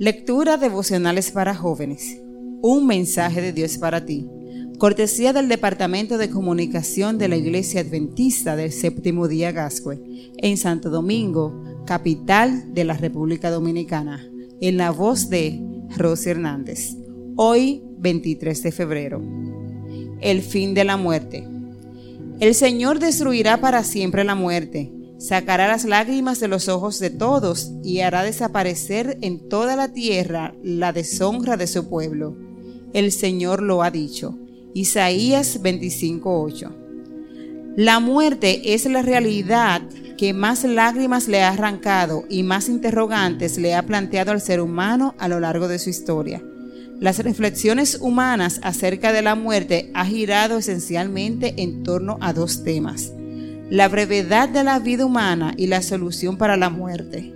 Lectura devocionales para jóvenes. Un mensaje de Dios para ti. Cortesía del Departamento de Comunicación de la Iglesia Adventista del Séptimo Día Gascue, en Santo Domingo, capital de la República Dominicana, en la voz de Rosy Hernández. Hoy, 23 de febrero. El fin de la muerte. El Señor destruirá para siempre la muerte sacará las lágrimas de los ojos de todos y hará desaparecer en toda la tierra la deshonra de su pueblo. El Señor lo ha dicho. Isaías 25:8. La muerte es la realidad que más lágrimas le ha arrancado y más interrogantes le ha planteado al ser humano a lo largo de su historia. Las reflexiones humanas acerca de la muerte ha girado esencialmente en torno a dos temas la brevedad de la vida humana y la solución para la muerte.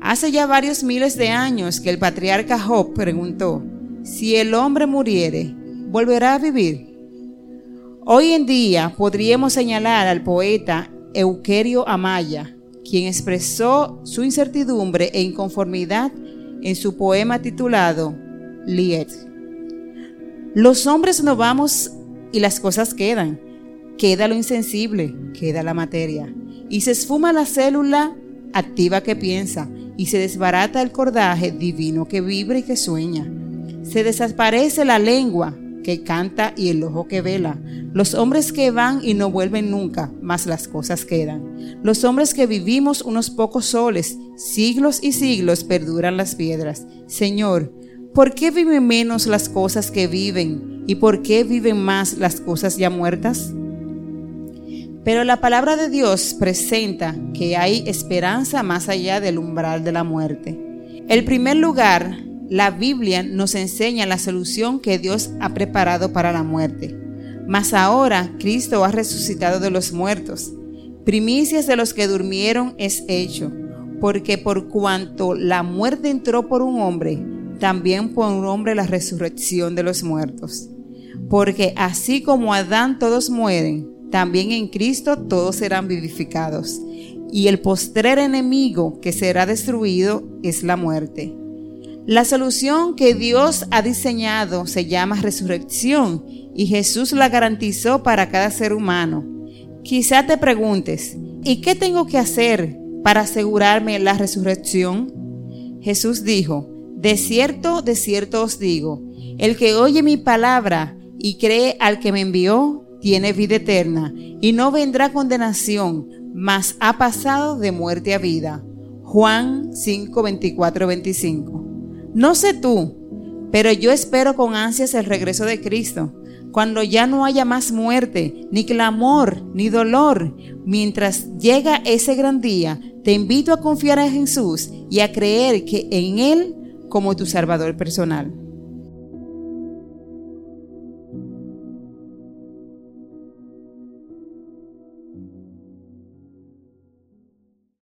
Hace ya varios miles de años que el patriarca Job preguntó, si el hombre muriere, ¿volverá a vivir? Hoy en día podríamos señalar al poeta Euquerio Amaya, quien expresó su incertidumbre e inconformidad en su poema titulado Liet. Los hombres no vamos y las cosas quedan queda lo insensible, queda la materia, y se esfuma la célula activa que piensa, y se desbarata el cordaje divino que vibra y que sueña. Se desaparece la lengua que canta y el ojo que vela. Los hombres que van y no vuelven nunca, mas las cosas quedan. Los hombres que vivimos unos pocos soles, siglos y siglos perduran las piedras. Señor, ¿por qué viven menos las cosas que viven? ¿Y por qué viven más las cosas ya muertas? Pero la palabra de Dios presenta que hay esperanza más allá del umbral de la muerte. En primer lugar, la Biblia nos enseña la solución que Dios ha preparado para la muerte. Mas ahora Cristo ha resucitado de los muertos. Primicias de los que durmieron es hecho, porque por cuanto la muerte entró por un hombre, también por un hombre la resurrección de los muertos. Porque así como Adán todos mueren, también en Cristo todos serán vivificados. Y el postrer enemigo que será destruido es la muerte. La solución que Dios ha diseñado se llama resurrección y Jesús la garantizó para cada ser humano. Quizá te preguntes, ¿y qué tengo que hacer para asegurarme la resurrección? Jesús dijo, de cierto, de cierto os digo, el que oye mi palabra y cree al que me envió, tiene vida eterna y no vendrá condenación, mas ha pasado de muerte a vida. Juan 5, 24, 25. No sé tú, pero yo espero con ansias el regreso de Cristo, cuando ya no haya más muerte, ni clamor, ni dolor. Mientras llega ese gran día, te invito a confiar en Jesús y a creer que en Él como tu Salvador personal.